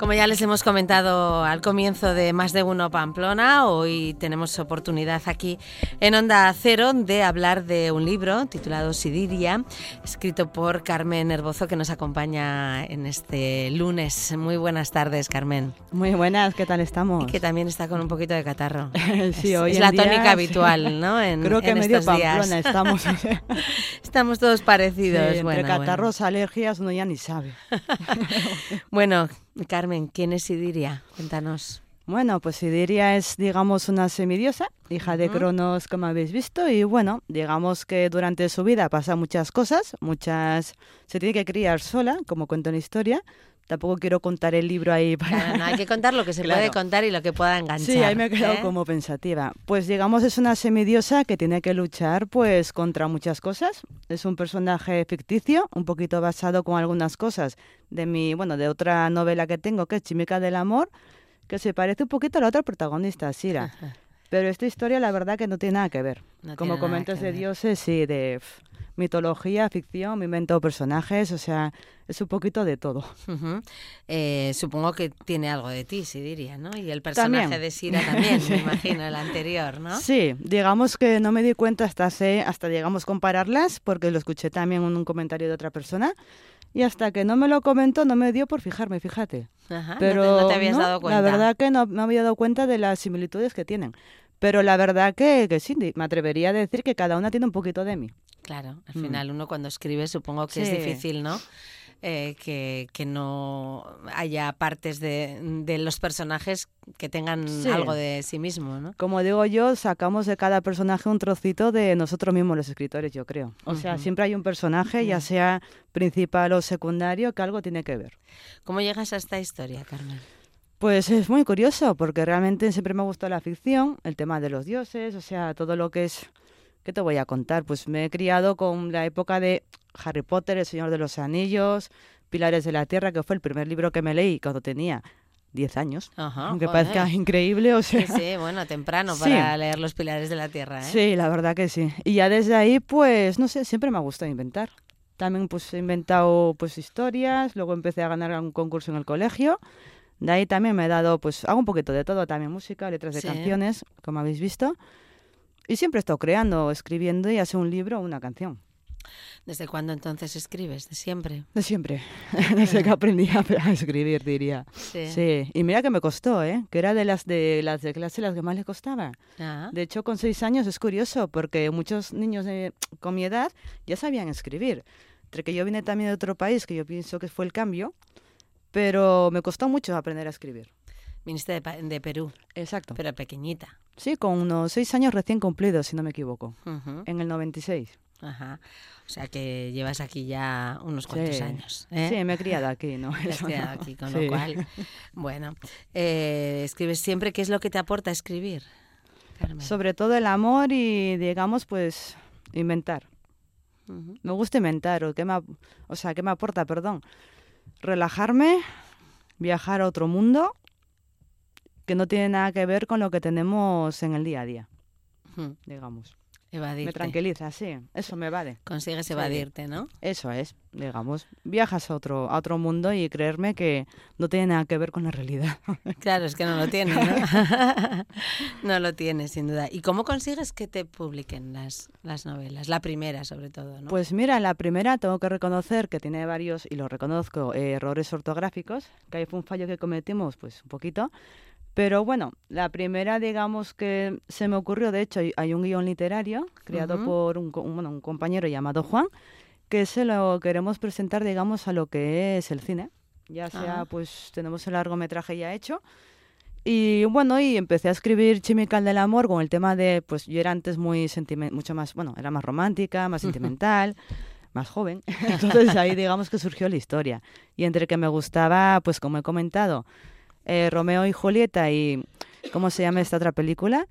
Como ya les hemos comentado al comienzo de Más de Uno Pamplona, hoy tenemos oportunidad aquí en Onda Cero de hablar de un libro titulado Sidiria, escrito por Carmen Herbozo, que nos acompaña en este lunes. Muy buenas tardes, Carmen. Muy buenas, ¿qué tal estamos? Y que también está con un poquito de catarro. sí, es, hoy es la día, tónica sí. habitual, ¿no? En, Creo que en medio estos días. Pamplona estamos. Estamos todos Sí, parecidos. entre bueno, bueno. catarros, alergias, uno ya ni sabe. Bueno, Carmen, ¿quién es Sidiria? Cuéntanos. Bueno, pues Sidiria es, digamos, una semidiosa, hija de. Cronos, como habéis visto, y bueno, digamos que durante su vida pasa muchas cosas, muchas... Se tiene que criar sola, como cuento en la historia. Tampoco quiero contar el libro ahí para... Claro, no, hay que contar lo que se Claro. puede contar y lo que pueda enganchar. Sí, ahí me he quedado ¿eh? como pensativa. Pues digamos es una semidiosa que tiene que luchar pues contra muchas cosas. Es un personaje ficticio, un poquito basado con algunas cosas de mi, bueno, de otra novela que tengo que es Chimica del amor, que se parece un poquito a la otra protagonista, Sira. Pero esta historia la verdad que no tiene nada que ver. No como comentas de dioses, sí, de pf, mitología, ficción, me invento personajes, o sea, es un poquito de todo. Ujú. Eh, supongo que tiene algo de ti, sí diría, ¿no? Y el personaje También. de Sira también, Sí. me imagino, el anterior, ¿no? Sí, digamos que no me di cuenta hasta hace, hasta digamos compararlas, porque lo escuché también en un comentario de otra persona, y hasta que no me lo comentó no me dio por fijarme, fíjate. Ajá, no te- Pero no, te, habías no, dado cuenta. La verdad que no me había dado cuenta de las similitudes que tienen. Pero la verdad que, que sí, me atrevería a decir que cada una tiene un poquito de mí. Claro, al Mm. final uno cuando escribe supongo que es difícil, ¿no? Eh, que, que no haya partes de, de los personajes que tengan Sí. algo de sí mismo, ¿no? Como digo yo, sacamos de cada personaje un trocito de nosotros mismos los escritores, yo creo. O sea, siempre hay un personaje, ya sea principal o secundario, que algo tiene que ver. ¿Cómo llegas a esta historia, Carmen? Pues es muy curioso, porque realmente siempre me gustó la ficción, el tema de los dioses, o sea, todo lo que es... ¿Qué te voy a contar? Pues me he criado con la época de Harry Potter, El Señor de los Anillos, Pilares de la Tierra, que fue el primer libro que me leí cuando tenía 10 años. Ajá, Aunque joder. parezca increíble, o sea... Sí, sí, bueno, temprano Sí. para leer Los Pilares de la Tierra, ¿eh? Sí, la verdad que sí. Y ya desde ahí, pues, no sé, siempre me ha gustado inventar. También pues he inventado pues historias, luego empecé a ganar un concurso en el colegio. De ahí también me he dado, pues, hago un poquito de todo, también música, letras de Sí. canciones, como habéis visto. Y siempre he estado creando, escribiendo, ya sea un libro o una canción. ¿Desde cuándo entonces escribes? ¿De siempre? De siempre. Desde que aprendí a escribir, diría. Sí. Sí, y mira que me costó, ¿eh? Que era de las de las de clase las que más le costaba. Ah, De hecho, con seis años es curioso porque muchos niños de- con mi edad ya sabían escribir. Entre que yo vine también de otro país, que yo pienso que fue el cambio, pero me costó mucho aprender a escribir. Viniste de, de Perú, Exacto. pero pequeñita. Sí, con unos seis años recién cumplidos, si no me equivoco, Ujú, en el 96. Ajá. O sea que llevas aquí ya unos cuantos Sí. años. ¿eh? Sí, me he criado aquí, ¿no? Eso quedado no. aquí, con Sí. lo cual. Bueno, eh, escribes siempre. ¿Qué es lo que te aporta escribir, Carmen? Sobre todo el amor y, digamos, pues, inventar. Ujú. Me gusta inventar, o, qué me, o sea, ¿qué me aporta? Perdón. Relajarme, viajar a otro mundo que no tiene nada que ver con lo que tenemos en el día a día, digamos. Evadirte. Me tranquiliza, sí, eso me vale. Consigues evadirte, ¿no? Eso es, digamos. Viajas a otro, a otro mundo y creerme que no tiene nada que ver con la realidad. Claro, es que no lo tienes, ¿no? no lo tienes, sin duda. ¿Y cómo consigues que te publiquen las, las novelas? La primera, sobre todo, ¿no? Pues mira, la primera tengo que reconocer que tiene varios, y lo reconozco, eh, errores ortográficos, que ahí fue un fallo que cometimos, pues un poquito. Pero bueno, la primera, digamos que se me ocurrió, de hecho, hay, un guion literario creado por un, bueno, un compañero llamado Juan, que se lo queremos presentar, digamos, a lo que es el cine. Ya sea, Ah. pues tenemos el largometraje ya hecho. Y bueno, y empecé a escribir Chimical del Amor con el tema de, pues yo era antes muy sentimental, mucho más, bueno, era más romántica, más sentimental, más joven. Entonces ahí digamos que surgió la historia. Y entre que me gustaba, pues como he comentado, eh, Romeo y Julieta y, ¿cómo se llama esta otra película?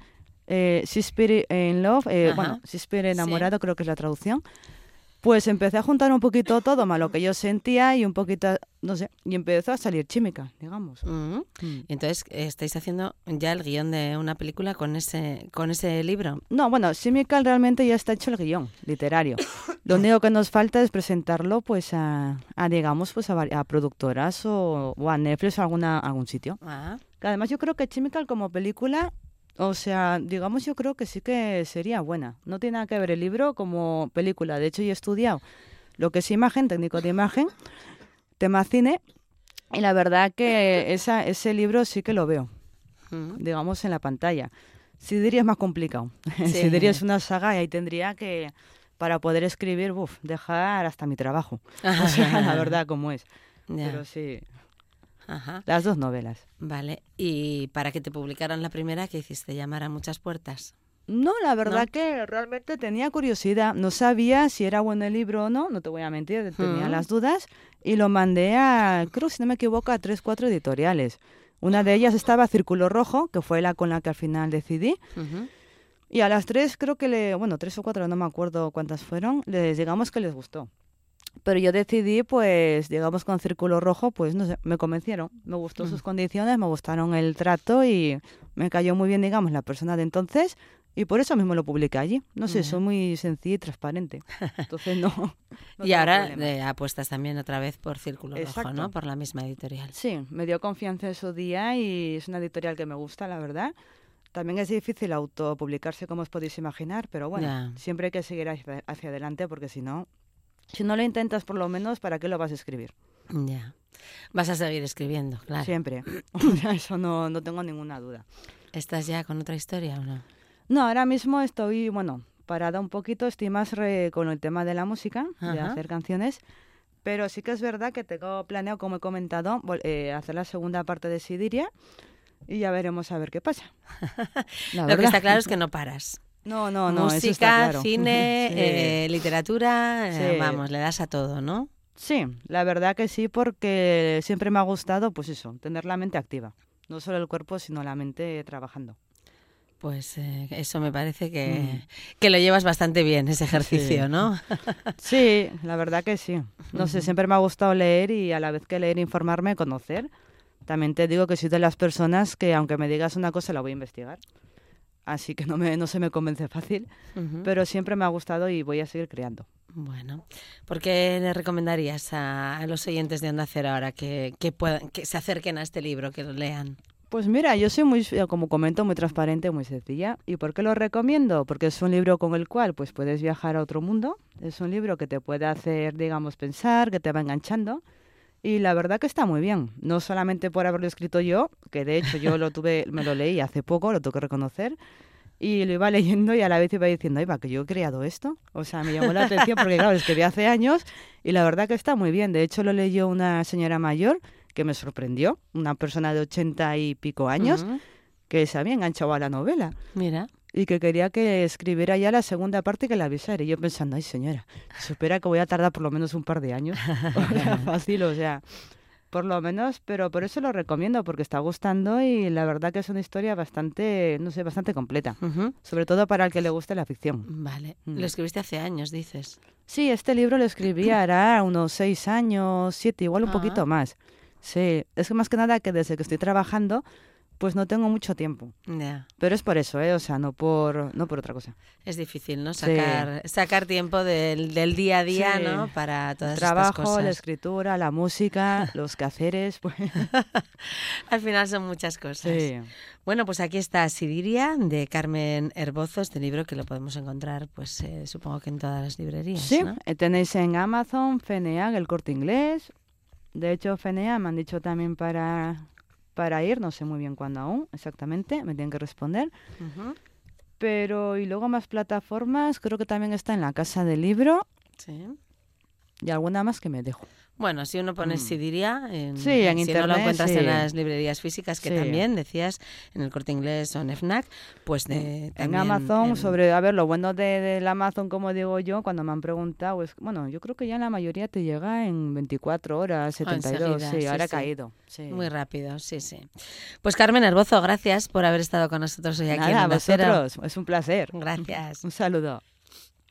Eh, Shakespeare in Love, eh, bueno, Shakespeare Sí. enamorado creo que es la traducción. Pues empecé a juntar un poquito todo, más lo que yo sentía y un poquito, no sé, y empezó a salir chimica, digamos. Ujú. Mm. Entonces, ¿estáis haciendo ya el guion de una película con ese, con ese libro? No, bueno, Chimical realmente ya está hecho el guion literario. Lo único que nos falta es presentarlo pues a, a digamos, pues a, a productoras o, o a Netflix o alguna, algún sitio. Ah, Que además yo creo que Chemical como película, o sea, digamos yo creo que sí que sería buena. No tiene nada que ver el libro como película. De hecho, yo he estudiado lo que es imagen, técnico de imagen, tema cine, y la verdad que esa, ese libro sí que lo veo, digamos, en la pantalla. Sidiria es más complicado. Sí. Sidiria es una saga y ahí tendría que, para poder escribir, buf, dejar hasta mi trabajo. O sea, la verdad como es. Pero sí, Ajá. las dos novelas. Vale. Y para que te publicaran la primera, ¿qué hiciste? ¿Llamar a muchas puertas? No, la verdad ¿No? que realmente tenía curiosidad. No sabía si era bueno el libro o no, no te voy a mentir, tenía las dudas. Y lo mandé a, creo, si no me equivoco, a tres, cuatro editoriales. Una de ellas estaba Círculo Rojo, que fue la con la que al final decidí. Ujú. Y a las tres, creo que le, bueno, tres o cuatro, no me acuerdo cuántas fueron, les digamos que les gustó. Pero yo decidí, pues, digamos con Círculo Rojo, pues, no sé, me convencieron. Me gustó sus condiciones, me gustaron el trato y me cayó muy bien, digamos, la persona de entonces. Y por eso mismo lo publiqué allí. No sé, soy muy sencilla y transparente. Entonces, no. no y ahora eh, apuestas también otra vez por Círculo Rojo. ¿no? Por la misma editorial. Sí, me dio confianza en su día y es una editorial que me gusta, la verdad. También es difícil autopublicarse, como os podéis imaginar, pero bueno, siempre hay que seguir hacia, hacia adelante porque si no, si no lo intentas por lo menos, ¿para qué lo vas a escribir? Ya. Vas a seguir escribiendo, claro. Siempre. Eso no, no tengo ninguna duda. ¿Estás ya con otra historia o no? No, ahora mismo estoy, bueno, parada un poquito, estoy más re- con el tema de la música, de Ajá. hacer canciones, pero sí que es verdad que tengo planeado, como he comentado, eh, hacer la segunda parte de Sidiria y ya veremos a ver qué pasa. Lo que está claro es que no paras. No, no, no, eso está Música, claro. cine, Sí. eh, literatura, eh, vamos, le das a todo, ¿no? Sí, la verdad que sí, porque siempre me ha gustado, pues eso, tener la mente activa. No solo el cuerpo, sino la mente trabajando. Pues eh, eso me parece que, Mm. que lo llevas bastante bien, ese ejercicio, Sí. ¿no? Sí, la verdad que sí. No sé, siempre me ha gustado leer y a la vez que leer, informarme, conocer. También te digo que soy de las personas que aunque me digas una cosa la voy a investigar. Así que no, me, no se me convence fácil, pero siempre me ha gustado y voy a seguir creando. Bueno, ¿por qué le recomendarías a, a los oyentes de Onda Cero ahora que, que, puedan, que se acerquen a este libro, que lo lean? Pues mira, yo soy muy, eh, como comento, muy transparente, muy sencilla. ¿Y por qué lo recomiendo? Porque es un libro con el cual pues puedes viajar a otro mundo. Es un libro que te puede hacer, digamos, pensar, que te va enganchando. Y la verdad que está muy bien. No solamente por haberlo escrito yo, que de hecho yo lo tuve, me lo leí hace poco, lo tengo que reconocer. Y lo iba leyendo y a la vez iba diciendo, va, que yo he creado esto. O sea, me llamó la atención porque, claro, escribí hace años y la verdad que está muy bien. De hecho, lo leyó una señora mayor que me sorprendió, una persona de ochenta y pico años, que se había enganchado a la novela Mira, y que quería que escribiera ya la segunda parte que la avisara. Y yo pensando, ay señora, se espera que voy a tardar por lo menos un par de años. O sea, fácil, o sea, por lo menos, pero por eso lo recomiendo, porque está gustando y la verdad que es una historia bastante, no sé, bastante completa. Ujú. Sobre todo para el que le guste la ficción. vale. Mm. Lo escribiste hace años, dices. Sí, este libro lo escribí hará unos seis años, siete, igual un Ah. poquito más. Sí, es que más que nada que desde que estoy trabajando, pues no tengo mucho tiempo. Pero es por eso, ¿eh? O sea, no por, no por otra cosa. Es difícil, ¿no? Sí. Sacar, sacar tiempo del, del día a día, Sí. ¿no? Para todas El estas trabajo, cosas. la escritura, la música, los quehaceres, pues Al final son muchas cosas. sí. Bueno, pues aquí está Sidiria de Carmen Herbozo, este libro que lo podemos encontrar, pues eh, supongo que en todas las librerías. Sí, ¿no? eh, tenéis en Amazon, FNA, el corte inglés. De hecho, FNA me han dicho también para, para ir, no sé muy bien cuándo aún, exactamente, me tienen que responder. Pero, y luego más plataformas, creo que también está en la Casa del Libro Sí. y alguna más que me dejo. Bueno, si uno pone Mm. Sidiria, en, Sí, en si no lo internet, encuentras sí. en las librerías físicas, que Sí. también decías en el corte inglés o en FNAC, pues de, En Amazon, en- sobre, a ver, lo bueno de, del Amazon, como digo yo, cuando me han preguntado, es, bueno, yo creo que ya la mayoría te llega en 24 horas, 72, enseguida, sí, sí, ahora sí. ha caído. Sí. Muy rápido, sí, sí. Pues Carmen Herbozo, gracias por haber estado con nosotros hoy aquí en Nada, Onda Cero. vosotros, es un placer. Gracias. Un saludo.